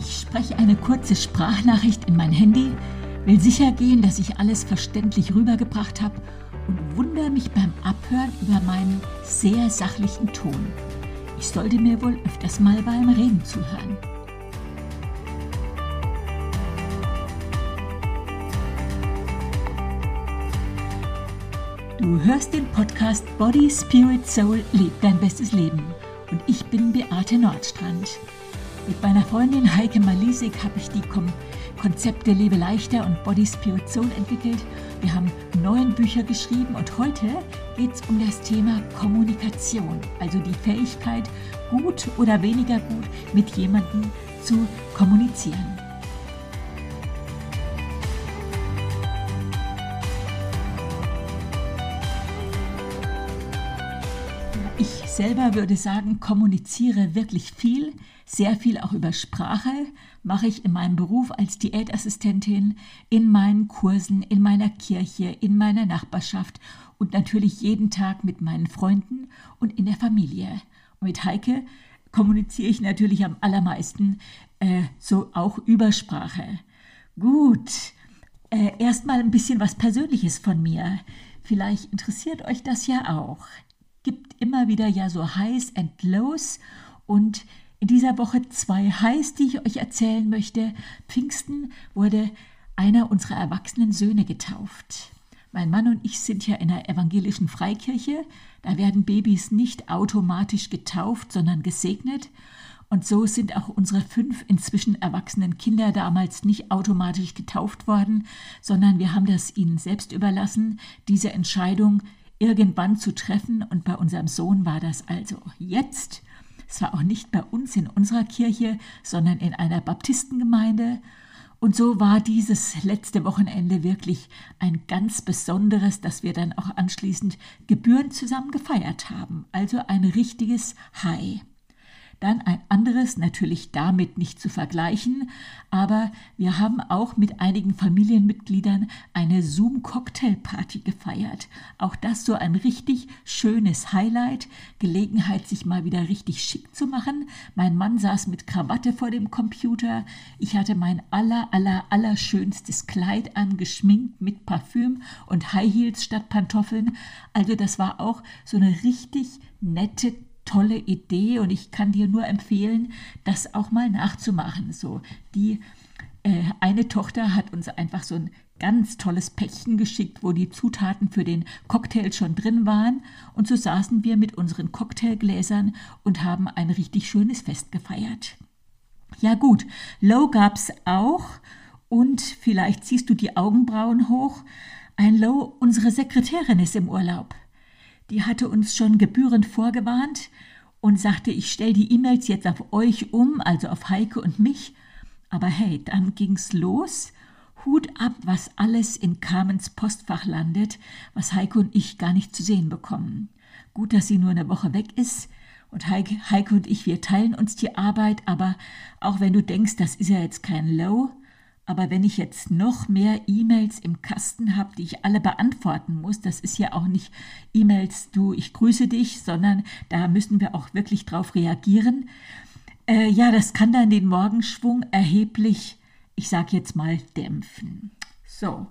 Ich spreche eine kurze Sprachnachricht in mein Handy, will sicher gehen, dass ich alles verständlich rübergebracht habe und wundere mich beim Abhören über meinen sehr sachlichen Ton. Ich sollte mir wohl öfters mal beim Reden zuhören. Du hörst den Podcast Body, Spirit, Soul, leb dein bestes Leben. Und ich bin Beate Nordstrand. Mit meiner Freundin Heike Malisik habe ich die Konzepte Lebe leichter und Body, Spirit, Soul entwickelt. Wir haben neun Bücher geschrieben und heute geht es um das Thema Kommunikation, also die Fähigkeit, gut oder weniger gut mit jemandem zu kommunizieren. Selber würde sagen, kommuniziere wirklich viel, sehr viel auch über Sprache, mache ich in meinem Beruf als Diätassistentin, in meinen Kursen, in meiner Kirche, in meiner Nachbarschaft und natürlich jeden Tag mit meinen Freunden und in der Familie. Und mit Heike kommuniziere ich natürlich am allermeisten äh, so auch über Sprache. Gut, äh, erstmal ein bisschen was Persönliches von mir. Vielleicht interessiert euch das ja auch gibt immer wieder ja so Highs and Lows und in dieser Woche zwei Highs, die ich euch erzählen möchte. Pfingsten wurde einer unserer erwachsenen Söhne getauft. Mein Mann und ich sind ja in der evangelischen Freikirche. Da werden Babys nicht automatisch getauft, sondern gesegnet. Und so sind auch unsere fünf inzwischen erwachsenen Kinder damals nicht automatisch getauft worden, sondern wir haben das ihnen selbst überlassen, diese Entscheidung irgendwann zu treffen. Und bei unserem Sohn war das also jetzt. Es war auch nicht bei uns in unserer Kirche, sondern in einer Baptistengemeinde. Und so war dieses letzte Wochenende wirklich ein ganz besonderes, dass wir dann auch anschließend Gebühren zusammen gefeiert haben. Also ein richtiges High. Dann ein anderes, natürlich damit nicht zu vergleichen, aber wir haben auch mit einigen Familienmitgliedern eine Zoom-Cocktail-Party gefeiert. Auch das so ein richtig schönes Highlight, Gelegenheit, sich mal wieder richtig schick zu machen. Mein Mann saß mit Krawatte vor dem Computer. Ich hatte mein aller, aller, aller schönstes Kleid angeschminkt mit Parfüm und High Heels statt Pantoffeln. Also das war auch so eine richtig nette tolle Idee und ich kann dir nur empfehlen, das auch mal nachzumachen. So, die äh, eine Tochter hat uns einfach so ein ganz tolles Päckchen geschickt, wo die Zutaten für den Cocktail schon drin waren. Und so saßen wir mit unseren Cocktailgläsern und haben ein richtig schönes Fest gefeiert. Ja gut, Low gab's auch und vielleicht ziehst du die Augenbrauen hoch. Ein Low, unsere Sekretärin ist im Urlaub die hatte uns schon gebührend vorgewarnt und sagte, ich stelle die E-Mails jetzt auf euch um, also auf Heike und mich. Aber hey, dann ging's los. Hut ab, was alles in Carmens Postfach landet, was Heike und ich gar nicht zu sehen bekommen. Gut, dass sie nur eine Woche weg ist. Und Heike, Heike und ich, wir teilen uns die Arbeit, aber auch wenn du denkst, das ist ja jetzt kein Low, aber wenn ich jetzt noch mehr E-Mails im Kasten habe, die ich alle beantworten muss, das ist ja auch nicht E-Mails, du, ich grüße dich, sondern da müssen wir auch wirklich drauf reagieren. Äh, ja, das kann dann den Morgenschwung erheblich, ich sage jetzt mal, dämpfen. So.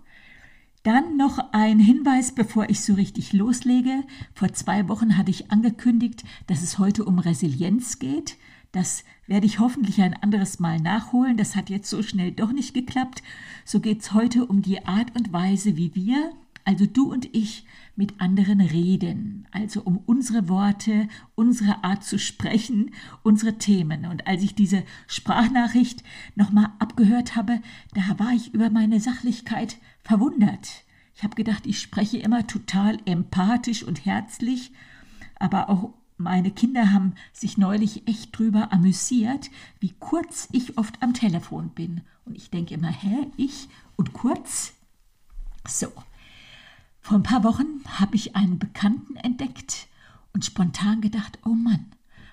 Dann noch ein Hinweis, bevor ich so richtig loslege. Vor zwei Wochen hatte ich angekündigt, dass es heute um Resilienz geht. Das werde ich hoffentlich ein anderes Mal nachholen. Das hat jetzt so schnell doch nicht geklappt. So geht es heute um die Art und Weise, wie wir, also du und ich, mit anderen reden. Also um unsere Worte, unsere Art zu sprechen, unsere Themen. Und als ich diese Sprachnachricht nochmal abgehört habe, da war ich über meine Sachlichkeit verwundert. Ich habe gedacht, ich spreche immer total empathisch und herzlich, aber auch meine Kinder haben sich neulich echt drüber amüsiert, wie kurz ich oft am Telefon bin. Und ich denke immer, hä, ich und kurz? So. Vor ein paar Wochen habe ich einen Bekannten entdeckt und spontan gedacht, oh Mann,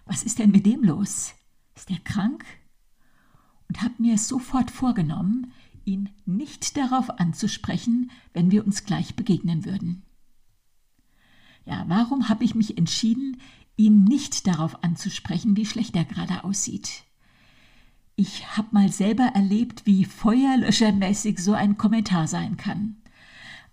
was ist denn mit dem los? Ist er krank? Und habe mir sofort vorgenommen, ihn nicht darauf anzusprechen, wenn wir uns gleich begegnen würden. Ja, warum habe ich mich entschieden, ihn nicht darauf anzusprechen, wie schlecht er gerade aussieht. Ich habe mal selber erlebt, wie feuerlöschermäßig so ein Kommentar sein kann.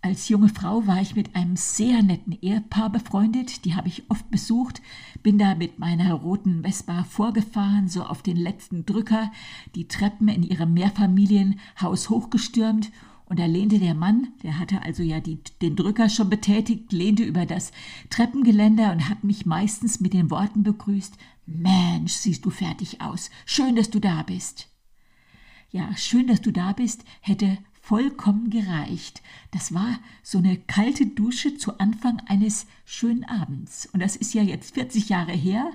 Als junge Frau war ich mit einem sehr netten Ehepaar befreundet, die habe ich oft besucht, bin da mit meiner roten Vespa vorgefahren, so auf den letzten Drücker, die Treppen in ihrem Mehrfamilienhaus hochgestürmt und da lehnte der Mann, der hatte also ja die, den Drücker schon betätigt, lehnte über das Treppengeländer und hat mich meistens mit den Worten begrüßt, Mensch, siehst du fertig aus, schön, dass du da bist. Ja, schön, dass du da bist, hätte vollkommen gereicht. Das war so eine kalte Dusche zu Anfang eines schönen Abends. Und das ist ja jetzt 40 Jahre her,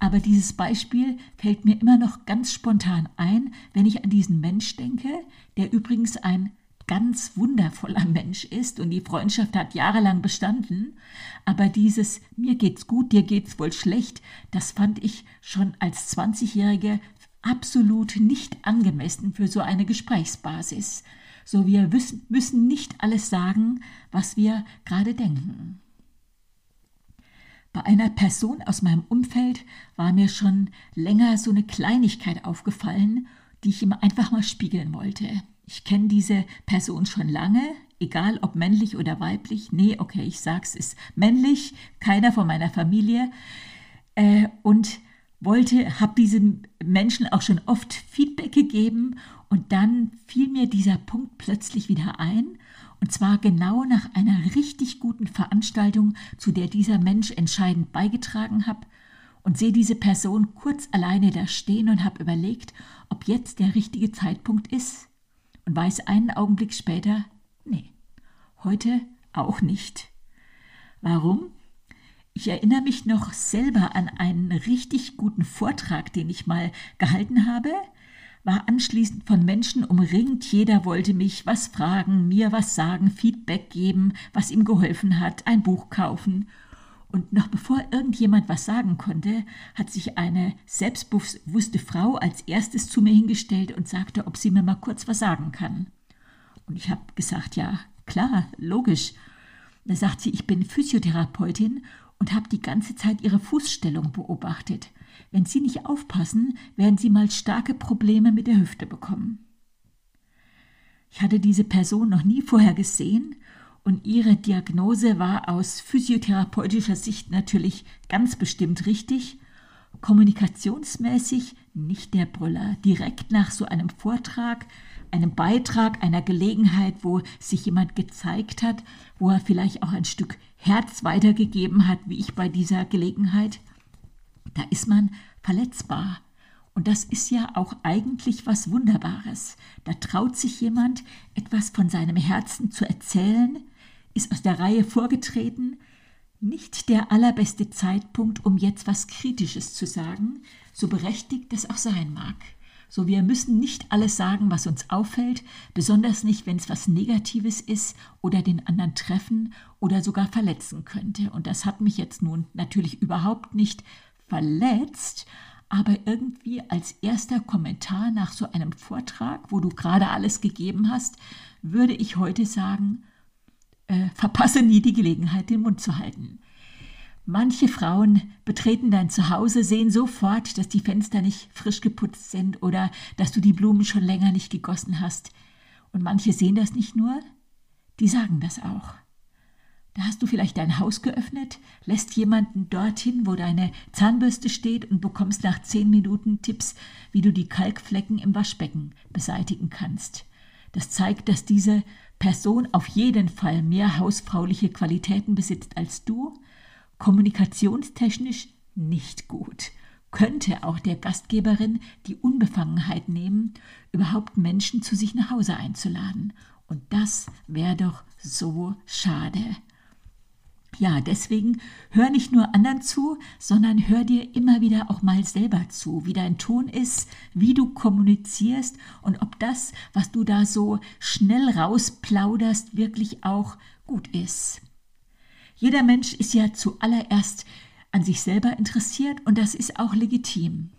aber dieses Beispiel fällt mir immer noch ganz spontan ein, wenn ich an diesen Mensch denke, der übrigens ein ganz wundervoller Mensch ist und die Freundschaft hat jahrelang bestanden, aber dieses mir geht's gut, dir geht's wohl schlecht, das fand ich schon als 20-Jährige absolut nicht angemessen für so eine Gesprächsbasis. So wir wissen, müssen nicht alles sagen, was wir gerade denken. Bei einer Person aus meinem Umfeld war mir schon länger so eine Kleinigkeit aufgefallen, die ich ihm einfach mal spiegeln wollte. Ich kenne diese Person schon lange, egal ob männlich oder weiblich. Nee, okay, ich sag's, ist männlich, keiner von meiner Familie. Äh, und wollte, habe diesen Menschen auch schon oft Feedback gegeben und dann fiel mir dieser Punkt plötzlich wieder ein, und zwar genau nach einer richtig guten Veranstaltung, zu der dieser Mensch entscheidend beigetragen hat, und sehe diese Person kurz alleine da stehen und habe überlegt, ob jetzt der richtige Zeitpunkt ist, und weiß einen Augenblick später, nee, heute auch nicht. Warum? Ich erinnere mich noch selber an einen richtig guten Vortrag, den ich mal gehalten habe, war anschließend von Menschen umringt, jeder wollte mich was fragen, mir was sagen, Feedback geben, was ihm geholfen hat, ein Buch kaufen. Und noch bevor irgendjemand was sagen konnte, hat sich eine selbstbewusste Frau als erstes zu mir hingestellt und sagte, ob sie mir mal kurz was sagen kann. Und ich habe gesagt, ja, klar, logisch. Da sagt sie, ich bin Physiotherapeutin und habe die ganze Zeit ihre Fußstellung beobachtet. Wenn Sie nicht aufpassen, werden Sie mal starke Probleme mit der Hüfte bekommen. Ich hatte diese Person noch nie vorher gesehen und ihre Diagnose war aus physiotherapeutischer Sicht natürlich ganz bestimmt richtig. Kommunikationsmäßig nicht der Brüller. Direkt nach so einem Vortrag, einem Beitrag, einer Gelegenheit, wo sich jemand gezeigt hat, wo er vielleicht auch ein Stück Herz weitergegeben hat, wie ich bei dieser Gelegenheit, da ist man verletzbar. Und das ist ja auch eigentlich was Wunderbares. Da traut sich jemand, etwas von seinem Herzen zu erzählen, ist aus der Reihe vorgetreten. Nicht der allerbeste Zeitpunkt, um jetzt was Kritisches zu sagen, so berechtigt es auch sein mag. So wir müssen nicht alles sagen, was uns auffällt, besonders nicht, wenn es was Negatives ist oder den anderen treffen oder sogar verletzen könnte. Und das hat mich jetzt nun natürlich überhaupt nicht verletzt, aber irgendwie als erster Kommentar nach so einem Vortrag, wo du gerade alles gegeben hast, würde ich heute sagen, äh, verpasse nie die Gelegenheit, den Mund zu halten. Manche Frauen betreten dein Zuhause, sehen sofort, dass die Fenster nicht frisch geputzt sind oder dass du die Blumen schon länger nicht gegossen hast. Und manche sehen das nicht nur, die sagen das auch. Da hast du vielleicht dein Haus geöffnet, lässt jemanden dorthin, wo deine Zahnbürste steht und bekommst nach zehn Minuten Tipps, wie du die Kalkflecken im Waschbecken beseitigen kannst. Das zeigt, dass diese Person auf jeden Fall mehr hausfrauliche Qualitäten besitzt als du, kommunikationstechnisch nicht gut. Könnte auch der Gastgeberin die Unbefangenheit nehmen, überhaupt Menschen zu sich nach Hause einzuladen. Und das wäre doch so schade. Ja, deswegen hör nicht nur anderen zu, sondern hör dir immer wieder auch mal selber zu, wie dein Ton ist, wie du kommunizierst und ob das, was du da so schnell rausplauderst, wirklich auch gut ist. Jeder Mensch ist ja zuallererst an sich selber interessiert und das ist auch legitim.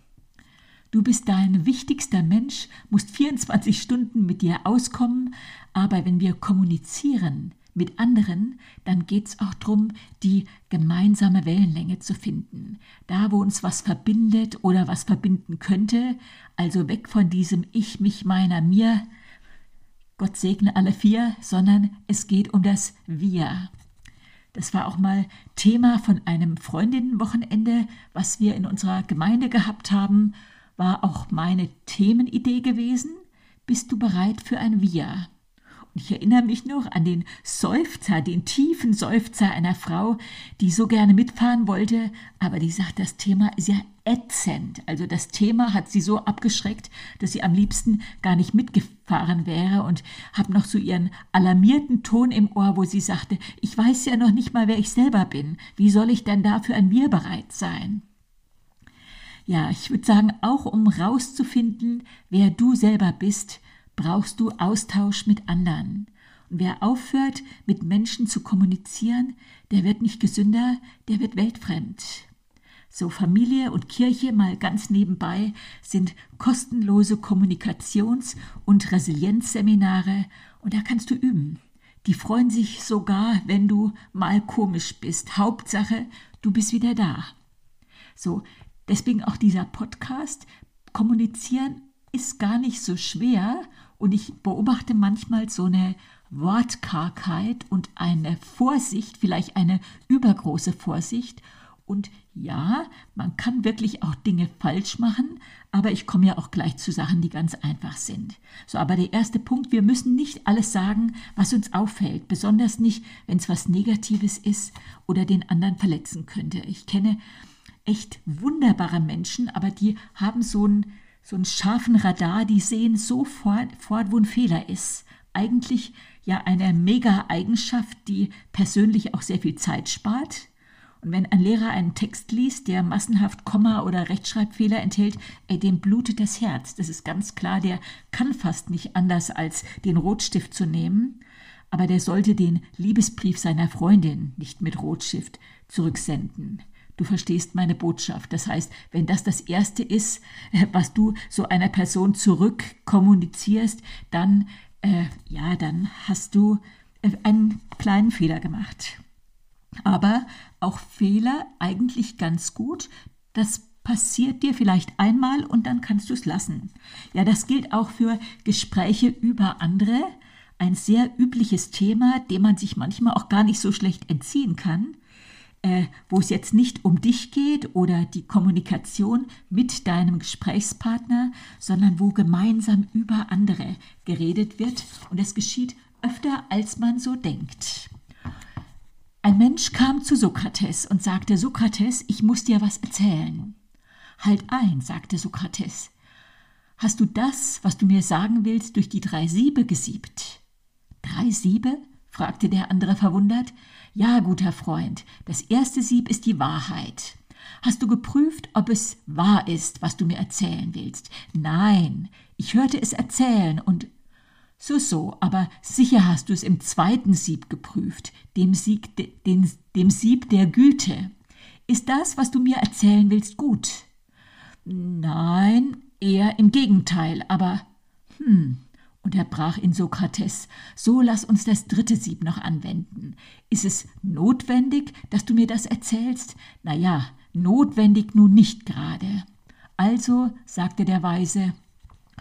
Du bist dein wichtigster Mensch, musst 24 Stunden mit dir auskommen, aber wenn wir kommunizieren, mit anderen, dann geht es auch darum, die gemeinsame Wellenlänge zu finden. Da, wo uns was verbindet oder was verbinden könnte, also weg von diesem Ich, mich, meiner, mir, Gott segne alle vier, sondern es geht um das Wir. Das war auch mal Thema von einem Freundinnenwochenende, was wir in unserer Gemeinde gehabt haben, war auch meine Themenidee gewesen. Bist du bereit für ein Wir? Ich erinnere mich noch an den Seufzer, den tiefen Seufzer einer Frau, die so gerne mitfahren wollte, aber die sagt, das Thema ist ja ätzend. Also das Thema hat sie so abgeschreckt, dass sie am liebsten gar nicht mitgefahren wäre und habe noch so ihren alarmierten Ton im Ohr, wo sie sagte, ich weiß ja noch nicht mal, wer ich selber bin. Wie soll ich denn dafür ein Wir bereit sein? Ja, ich würde sagen, auch um rauszufinden, wer du selber bist, brauchst du Austausch mit anderen. Und wer aufhört, mit Menschen zu kommunizieren, der wird nicht gesünder, der wird weltfremd. So Familie und Kirche mal ganz nebenbei sind kostenlose Kommunikations- und Resilienzseminare und da kannst du üben. Die freuen sich sogar, wenn du mal komisch bist. Hauptsache, du bist wieder da. So, deswegen auch dieser Podcast. Kommunizieren ist gar nicht so schwer und ich beobachte manchmal so eine Wortkargheit und eine Vorsicht, vielleicht eine übergroße Vorsicht. Und ja, man kann wirklich auch Dinge falsch machen, aber ich komme ja auch gleich zu Sachen, die ganz einfach sind. So, aber der erste Punkt, wir müssen nicht alles sagen, was uns auffällt, besonders nicht, wenn es was Negatives ist oder den anderen verletzen könnte. Ich kenne echt wunderbare Menschen, aber die haben so einen so einen scharfen Radar, die sehen sofort, fort, wo ein Fehler ist. Eigentlich ja eine Mega-Eigenschaft, die persönlich auch sehr viel Zeit spart. Und wenn ein Lehrer einen Text liest, der massenhaft Komma- oder Rechtschreibfehler enthält, ey, dem blutet das Herz. Das ist ganz klar, der kann fast nicht anders, als den Rotstift zu nehmen. Aber der sollte den Liebesbrief seiner Freundin nicht mit Rotstift zurücksenden. Du verstehst meine Botschaft. Das heißt, wenn das das Erste ist, äh, was du so einer Person zurückkommunizierst, dann, äh, ja, dann hast du äh, einen kleinen Fehler gemacht. Aber auch Fehler eigentlich ganz gut. Das passiert dir vielleicht einmal und dann kannst du es lassen. Ja, das gilt auch für Gespräche über andere. Ein sehr übliches Thema, dem man sich manchmal auch gar nicht so schlecht entziehen kann äh, wo es jetzt nicht um dich geht oder die Kommunikation mit deinem Gesprächspartner, sondern wo gemeinsam über andere geredet wird und es geschieht öfter, als man so denkt. Ein Mensch kam zu Sokrates und sagte, Sokrates, ich muss dir was erzählen. Halt ein, sagte Sokrates. Hast du das, was du mir sagen willst, durch die drei Siebe gesiebt? Drei Siebe? fragte der andere verwundert. Ja, guter Freund, das erste Sieb ist die Wahrheit. Hast du geprüft, ob es wahr ist, was du mir erzählen willst? Nein, ich hörte es erzählen und so, so, aber sicher hast du es im zweiten Sieb geprüft, dem, Sieg, den, dem Sieb der Güte. Ist das, was du mir erzählen willst, gut? Nein, eher im Gegenteil, aber hm, unterbrach ihn Sokrates, so lass uns das dritte Sieb noch anwenden. Ist es notwendig, dass du mir das erzählst? Na ja, notwendig nun nicht gerade. Also, sagte der Weise,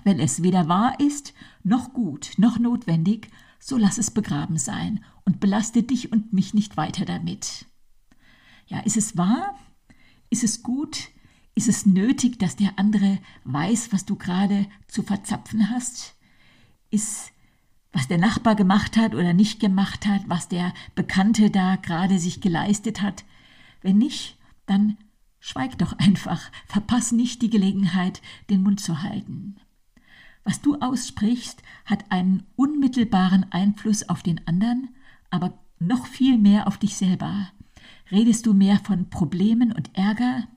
wenn es weder wahr ist, noch gut, noch notwendig, so lass es begraben sein und belaste dich und mich nicht weiter damit. Ja, ist es wahr? Ist es gut? Ist es nötig, dass der andere weiß, was du gerade zu verzapfen hast? Ist, was der Nachbar gemacht hat oder nicht gemacht hat, was der Bekannte da gerade sich geleistet hat. Wenn nicht, dann schweig doch einfach, verpass nicht die Gelegenheit, den Mund zu halten. Was du aussprichst, hat einen unmittelbaren Einfluss auf den anderen, aber noch viel mehr auf dich selber. Redest du mehr von Problemen und Ärger,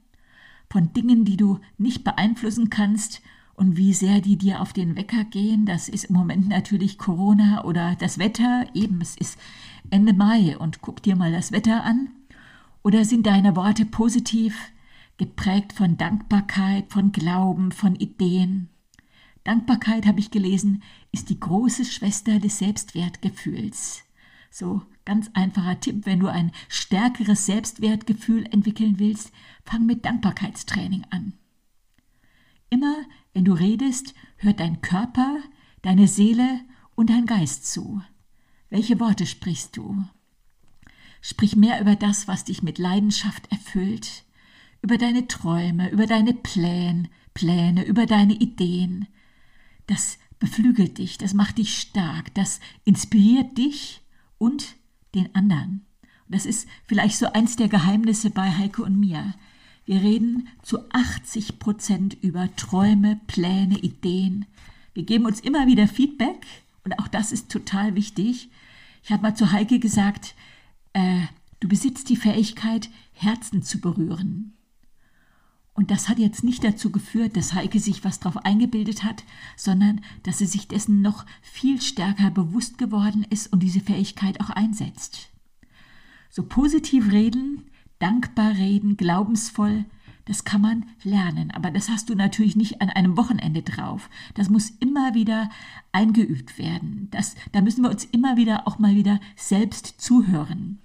von Dingen, die du nicht beeinflussen kannst und wie sehr die dir auf den Wecker gehen. Das ist im Moment natürlich Corona oder das Wetter. Eben, es ist Ende Mai und guck dir mal das Wetter an. Oder sind deine Worte positiv, geprägt von Dankbarkeit, von Glauben, von Ideen? Dankbarkeit, habe ich gelesen, ist die große Schwester des Selbstwertgefühls. So ganz einfacher Tipp, wenn du ein stärkeres Selbstwertgefühl entwickeln willst, fang mit Dankbarkeitstraining an. Immer wenn du redest, hört dein Körper, deine Seele und dein Geist zu. Welche Worte sprichst du? Sprich mehr über das, was dich mit Leidenschaft erfüllt, über deine Träume, über deine Pläne, Pläne, über deine Ideen. Das beflügelt dich, das macht dich stark, das inspiriert dich und den anderen. Und das ist vielleicht so eins der Geheimnisse bei Heike und mir. Wir reden zu 80 Prozent über Träume, Pläne, Ideen. Wir geben uns immer wieder Feedback und auch das ist total wichtig. Ich habe mal zu Heike gesagt, äh, du besitzt die Fähigkeit, Herzen zu berühren. Und das hat jetzt nicht dazu geführt, dass Heike sich was drauf eingebildet hat, sondern dass sie sich dessen noch viel stärker bewusst geworden ist und diese Fähigkeit auch einsetzt. So positiv reden, dankbar reden, glaubensvoll, das kann man lernen, aber das hast du natürlich nicht an einem Wochenende drauf. Das muss immer wieder eingeübt werden. Das, da müssen wir uns immer wieder auch mal wieder selbst zuhören.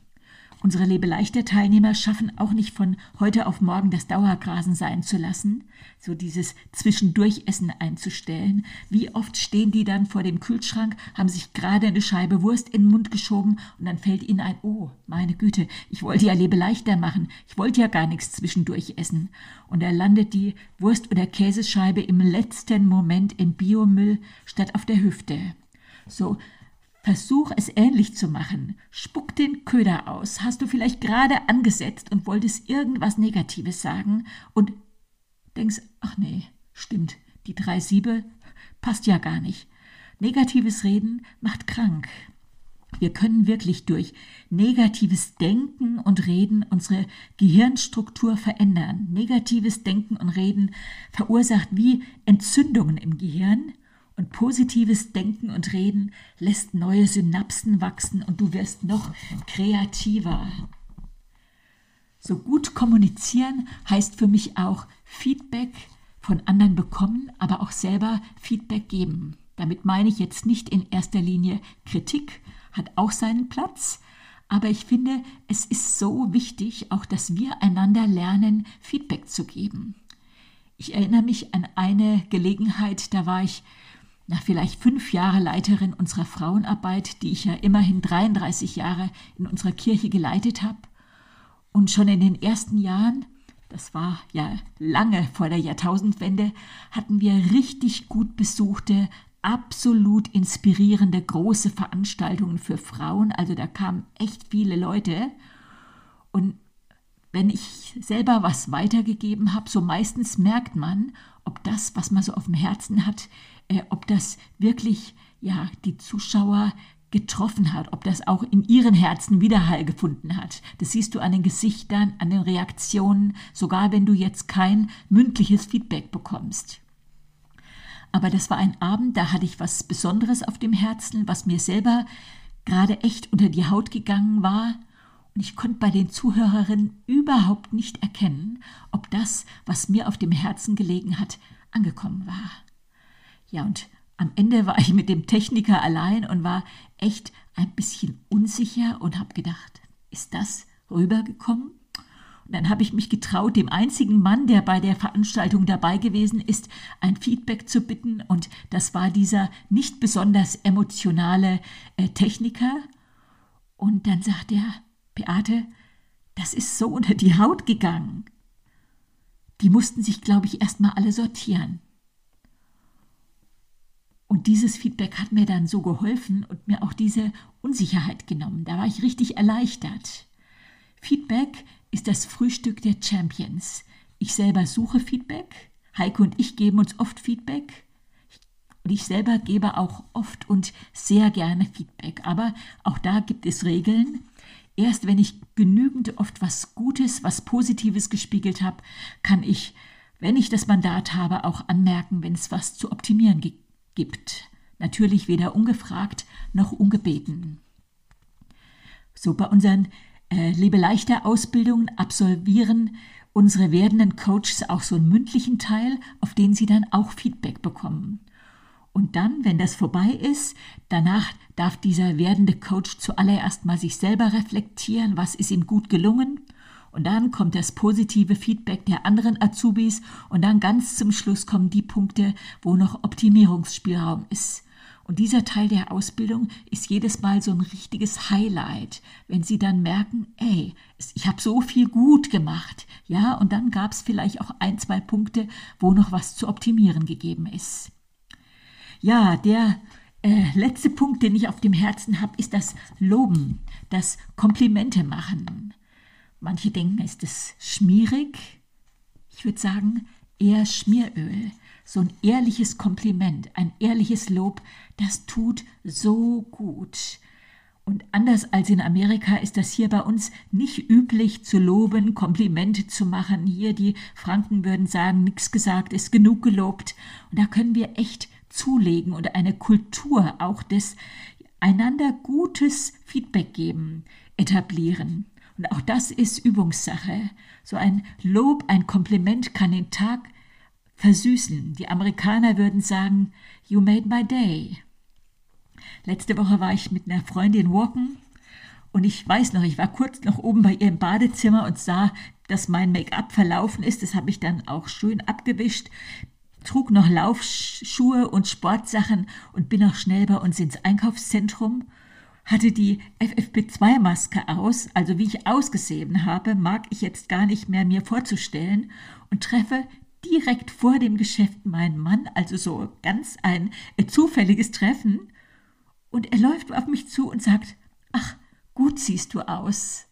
Unsere Lebeleichter-Teilnehmer schaffen auch nicht von heute auf morgen das Dauergrasen sein zu lassen, so dieses Zwischendurchessen einzustellen. Wie oft stehen die dann vor dem Kühlschrank, haben sich gerade eine Scheibe Wurst in den Mund geschoben und dann fällt ihnen ein, oh, meine Güte, ich wollte ja Lebeleichter machen, ich wollte ja gar nichts zwischendurch essen. Und da landet die Wurst- oder Käsescheibe im letzten Moment im Biomüll statt auf der Hüfte. So, Versuch es ähnlich zu machen. Spuck den Köder aus. Hast du vielleicht gerade angesetzt und wolltest irgendwas Negatives sagen und denkst, ach nee, stimmt, die drei Siebe passt ja gar nicht. Negatives Reden macht krank. Wir können wirklich durch negatives Denken und Reden unsere Gehirnstruktur verändern. Negatives Denken und Reden verursacht wie Entzündungen im Gehirn und positives Denken und Reden lässt neue Synapsen wachsen und du wirst noch kreativer. So gut kommunizieren heißt für mich auch Feedback von anderen bekommen, aber auch selber Feedback geben. Damit meine ich jetzt nicht in erster Linie Kritik, hat auch seinen Platz, aber ich finde, es ist so wichtig, auch dass wir einander lernen, Feedback zu geben. Ich erinnere mich an eine Gelegenheit, da war ich nach vielleicht fünf Jahre Leiterin unserer Frauenarbeit, die ich ja immerhin 33 Jahre in unserer Kirche geleitet habe. Und schon in den ersten Jahren, das war ja lange vor der Jahrtausendwende, hatten wir richtig gut besuchte, absolut inspirierende große Veranstaltungen für Frauen. Also da kamen echt viele Leute. Und wenn ich selber was weitergegeben habe, so meistens merkt man, ob das, was man so auf dem Herzen hat, äh, ob das wirklich ja die Zuschauer getroffen hat, ob das auch in ihren Herzen Widerhall gefunden hat. Das siehst du an den Gesichtern, an den Reaktionen, sogar wenn du jetzt kein mündliches Feedback bekommst. Aber das war ein Abend, da hatte ich was Besonderes auf dem Herzen, was mir selber gerade echt unter die Haut gegangen war. Und ich konnte bei den Zuhörerinnen überhaupt nicht erkennen, ob das, was mir auf dem Herzen gelegen hat, angekommen war. Ja, und am Ende war ich mit dem Techniker allein und war echt ein bisschen unsicher und habe gedacht, ist das rübergekommen? Und dann habe ich mich getraut, dem einzigen Mann, der bei der Veranstaltung dabei gewesen ist, ein Feedback zu bitten. Und das war dieser nicht besonders emotionale äh, Techniker. Und dann sagt er, Beate, das ist so unter die Haut gegangen. Die mussten sich, glaube ich, erst mal alle sortieren. Und dieses Feedback hat mir dann so geholfen und mir auch diese Unsicherheit genommen. Da war ich richtig erleichtert. Feedback ist das Frühstück der Champions. Ich selber suche Feedback. Heike und ich geben uns oft Feedback. Und ich selber gebe auch oft und sehr gerne Feedback. Aber auch da gibt es Regeln. Erst wenn ich genügend oft was Gutes, was Positives gespiegelt habe, kann ich, wenn ich das Mandat habe, auch anmerken, wenn es was zu optimieren gibt gibt. Natürlich weder ungefragt noch ungebeten. So bei unseren äh, Lebeleichter Ausbildungen absolvieren unsere werdenden Coaches auch so einen mündlichen Teil, auf den sie dann auch Feedback bekommen. Und dann, wenn das vorbei ist, danach darf dieser werdende Coach zuallererst mal sich selber reflektieren, was ist ihm gut gelungen. Und dann kommt das positive Feedback der anderen Azubis und dann ganz zum Schluss kommen die Punkte, wo noch Optimierungsspielraum ist. Und dieser Teil der Ausbildung ist jedes Mal so ein richtiges Highlight, wenn Sie dann merken, ey, ich habe so viel gut gemacht. Ja, und dann gab es vielleicht auch ein, zwei Punkte, wo noch was zu optimieren gegeben ist. Ja, der äh, letzte Punkt, den ich auf dem Herzen habe, ist das Loben, das Komplimente machen. Manche denken, ist es schmierig? Ich würde sagen, eher Schmieröl. So ein ehrliches Kompliment, ein ehrliches Lob, das tut so gut. Und anders als in Amerika ist das hier bei uns nicht üblich zu loben, Komplimente zu machen. Hier die Franken würden sagen, nichts gesagt ist genug gelobt. Und da können wir echt zulegen und eine Kultur auch des einander gutes Feedback geben, etablieren. Und auch das ist Übungssache. So ein Lob, ein Kompliment kann den Tag versüßen. Die Amerikaner würden sagen, You made my day. Letzte Woche war ich mit einer Freundin walken und ich weiß noch, ich war kurz noch oben bei ihr im Badezimmer und sah, dass mein Make-up verlaufen ist. Das habe ich dann auch schön abgewischt trug noch Laufschuhe und Sportsachen und bin auch schnell bei uns ins Einkaufszentrum, hatte die FFP2-Maske aus, also wie ich ausgesehen habe, mag ich jetzt gar nicht mehr mir vorzustellen, und treffe direkt vor dem Geschäft meinen Mann, also so ganz ein äh, zufälliges Treffen, und er läuft auf mich zu und sagt, ach, gut siehst du aus.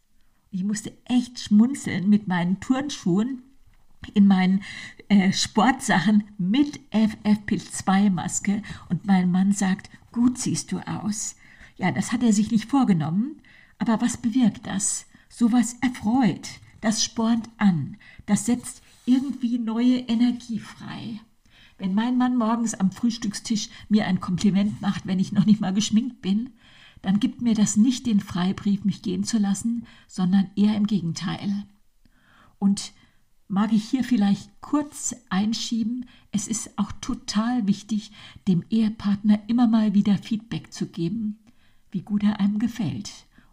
Ich musste echt schmunzeln mit meinen Turnschuhen in meinen äh, Sportsachen mit FFP2-Maske und mein Mann sagt, gut siehst du aus. Ja, das hat er sich nicht vorgenommen, aber was bewirkt das? Sowas erfreut, das spornt an, das setzt irgendwie neue Energie frei. Wenn mein Mann morgens am Frühstückstisch mir ein Kompliment macht, wenn ich noch nicht mal geschminkt bin, dann gibt mir das nicht den Freibrief, mich gehen zu lassen, sondern eher im Gegenteil. Und mag ich hier vielleicht kurz einschieben, es ist auch total wichtig, dem Ehepartner immer mal wieder Feedback zu geben, wie gut er einem gefällt.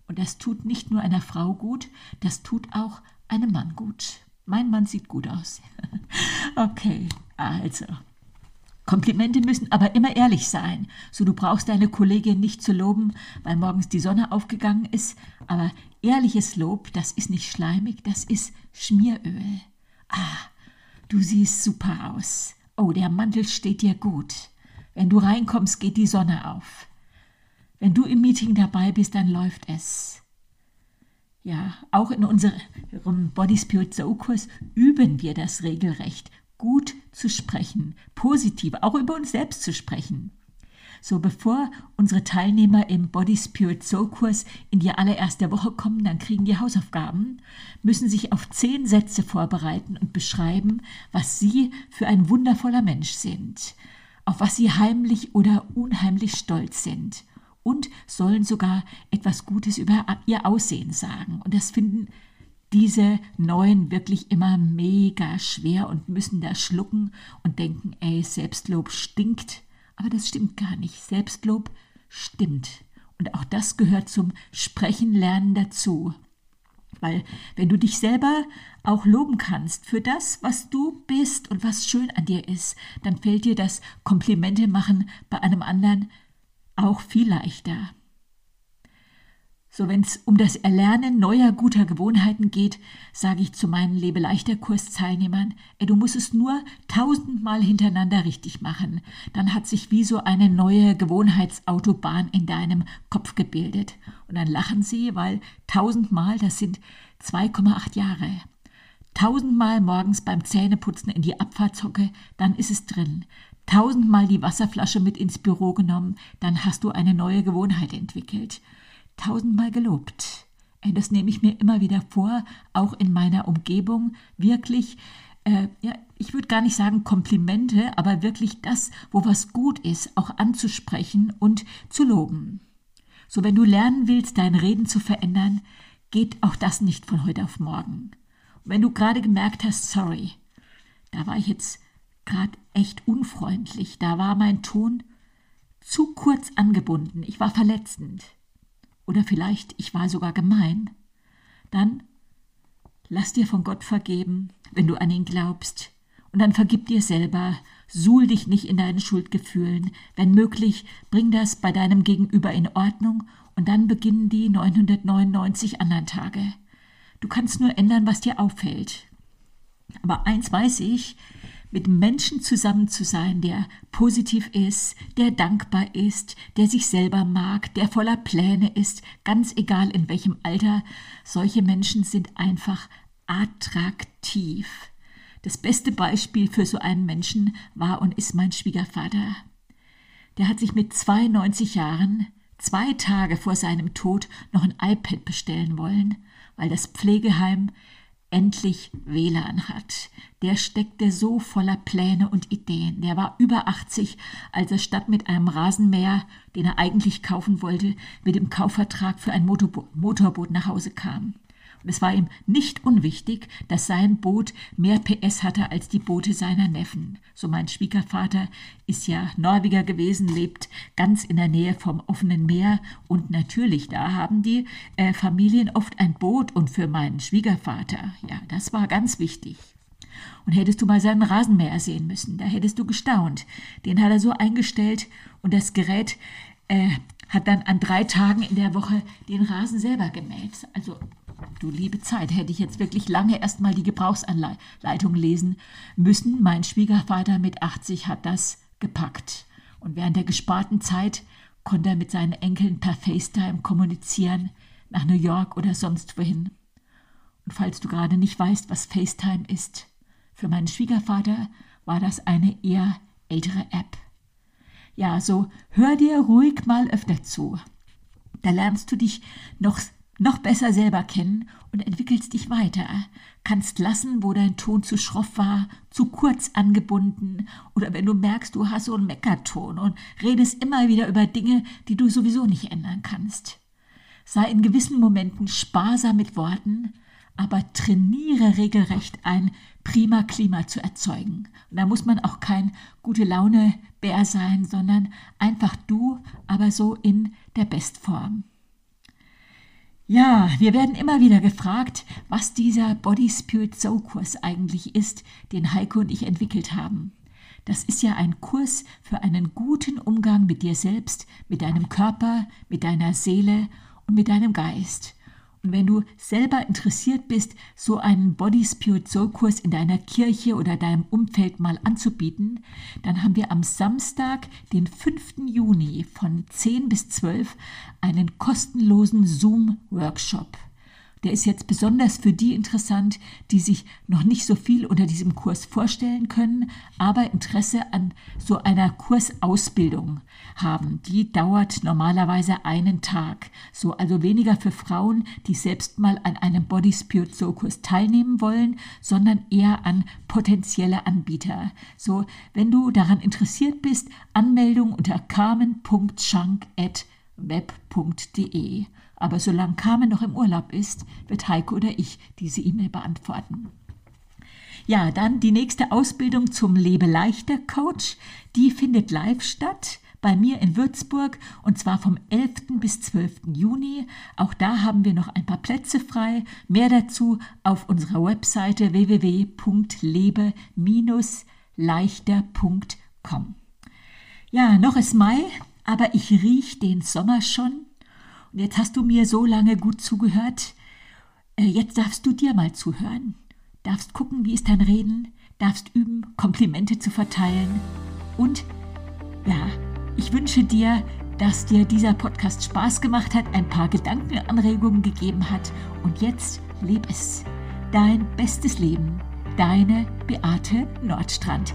Und das tut nicht nur einer Frau gut, das tut auch einem Mann gut. Mein Mann sieht gut aus. okay, also. Komplimente müssen aber immer ehrlich sein. So, du brauchst deine Kollegin nicht zu loben, weil morgens die Sonne aufgegangen ist. Aber ehrliches Lob, das ist nicht schleimig, das ist Schmieröl. Ah, du siehst super aus. Oh, der Mantel steht dir gut. Wenn du reinkommst, geht die Sonne auf. Wenn du im Meeting dabei bist, dann läuft es. Ja, auch in unserem Body Spirit Soul Kurs üben wir das regelrecht, gut zu sprechen, positiv, auch über uns selbst zu sprechen. So bevor unsere Teilnehmer im Body Spirit Soul Kurs in die allererste Woche kommen, dann kriegen die Hausaufgaben, müssen sich auf zehn Sätze vorbereiten und beschreiben, was sie für ein wundervoller Mensch sind, auf was sie heimlich oder unheimlich stolz sind und sollen sogar etwas Gutes über ihr Aussehen sagen. Und das finden diese Neuen wirklich immer mega schwer und müssen da schlucken und denken, ey, Selbstlob stinkt. Aber das stimmt gar nicht. Selbstlob stimmt. Und auch das gehört zum Sprechenlernen dazu. Weil wenn du dich selber auch loben kannst für das, was du bist und was schön an dir ist, dann fällt dir das Komplimente machen bei einem anderen auch viel leichter. So, wenn es um das Erlernen neuer guter Gewohnheiten geht, sage ich zu meinen Lebeleichter-Kursteilnehmern, ey, du musst es nur tausendmal hintereinander richtig machen. Dann hat sich wie so eine neue Gewohnheitsautobahn in deinem Kopf gebildet. Und dann lachen sie, weil tausendmal, das sind 2,8 Jahre. Tausendmal morgens beim Zähneputzen in die Abfahrtshocke, dann ist es drin. Tausendmal die Wasserflasche mit ins Büro genommen, dann hast du eine neue Gewohnheit entwickelt tausendmal gelobt. Das nehme ich mir immer wieder vor, auch in meiner Umgebung, wirklich, äh, ja, ich würde gar nicht sagen Komplimente, aber wirklich das, wo was gut ist, auch anzusprechen und zu loben. So, wenn du lernen willst, dein Reden zu verändern, geht auch das nicht von heute auf morgen. Und wenn du gerade gemerkt hast, sorry, da war ich jetzt gerade echt unfreundlich, da war mein Ton zu kurz angebunden, ich war verletzend. Oder vielleicht ich war sogar gemein. Dann lass dir von Gott vergeben, wenn du an ihn glaubst. Und dann vergib dir selber, suhl dich nicht in deinen Schuldgefühlen. Wenn möglich, bring das bei deinem Gegenüber in Ordnung und dann beginnen die 999 anderen Tage. Du kannst nur ändern, was dir auffällt. Aber eins weiß ich, mit Menschen zusammen zu sein, der positiv ist, der dankbar ist, der sich selber mag, der voller Pläne ist, ganz egal in welchem Alter, solche Menschen sind einfach attraktiv. Das beste Beispiel für so einen Menschen war und ist mein Schwiegervater. Der hat sich mit 92 Jahren, zwei Tage vor seinem Tod, noch ein iPad bestellen wollen, weil das Pflegeheim endlich WLAN hat. Der steckte so voller Pläne und Ideen. Der war über 80, als er statt mit einem Rasenmäher, den er eigentlich kaufen wollte, mit dem Kaufvertrag für ein Motorboot nach Hause kam. Es war ihm nicht unwichtig, dass sein Boot mehr PS hatte als die Boote seiner Neffen. So mein Schwiegervater ist ja Norweger gewesen, lebt ganz in der Nähe vom offenen Meer und natürlich, da haben die äh, Familien oft ein Boot und für meinen Schwiegervater, ja, das war ganz wichtig. Und hättest du mal seinen Rasenmäher sehen müssen, da hättest du gestaunt. Den hat er so eingestellt und das Gerät äh, hat dann an drei Tagen in der Woche den Rasen selber gemäht. Also Du liebe Zeit, hätte ich jetzt wirklich lange erst mal die Gebrauchsanleitung lesen müssen. Mein Schwiegervater mit 80 hat das gepackt. Und während der gesparten Zeit konnte er mit seinen Enkeln per FaceTime kommunizieren, nach New York oder sonst wohin. Und falls du gerade nicht weißt, was FaceTime ist, für meinen Schwiegervater war das eine eher ältere App. Ja, so hör dir ruhig mal öfter zu. Da lernst du dich noch noch besser selber kennen und entwickelst dich weiter, kannst lassen, wo dein Ton zu schroff war, zu kurz angebunden oder wenn du merkst, du hast so einen Meckerton und redest immer wieder über Dinge, die du sowieso nicht ändern kannst. Sei in gewissen Momenten sparsam mit Worten, aber trainiere regelrecht ein prima Klima zu erzeugen. Und da muss man auch kein gute Laune Bär sein, sondern einfach du, aber so in der Bestform. Ja, wir werden immer wieder gefragt, was dieser Body Spirit Soul Kurs eigentlich ist, den Heiko und ich entwickelt haben. Das ist ja ein Kurs für einen guten Umgang mit dir selbst, mit deinem Körper, mit deiner Seele und mit deinem Geist. Und wenn du selber interessiert bist, so einen Body Spirit Soul Kurs in deiner Kirche oder deinem Umfeld mal anzubieten, dann haben wir am Samstag, den 5. Juni von 10 bis 12 einen kostenlosen Zoom Workshop. Der ist jetzt besonders für die interessant, die sich noch nicht so viel unter diesem Kurs vorstellen können, aber Interesse an so einer Kursausbildung haben. Die dauert normalerweise einen Tag. So also weniger für Frauen, die selbst mal an einem Body Spirit Soul Kurs teilnehmen wollen, sondern eher an potenzielle Anbieter. So, wenn du daran interessiert bist, Anmeldung unter carmen.schank@web.de. Aber solange Carmen noch im Urlaub ist, wird Heiko oder ich diese E-Mail beantworten. Ja, dann die nächste Ausbildung zum Lebeleichter Coach. Die findet live statt bei mir in Würzburg und zwar vom 11. bis 12. Juni. Auch da haben wir noch ein paar Plätze frei. Mehr dazu auf unserer Webseite www.lebe-leichter.com. Ja, noch ist Mai, aber ich riech den Sommer schon und jetzt hast du mir so lange gut zugehört. Äh, jetzt darfst du dir mal zuhören. Darfst gucken, wie ist dein Reden. Darfst üben, Komplimente zu verteilen. Und ja, ich wünsche dir, dass dir dieser Podcast Spaß gemacht hat, ein paar Gedankenanregungen gegeben hat. Und jetzt leb es. Dein bestes Leben. Deine Beate Nordstrand.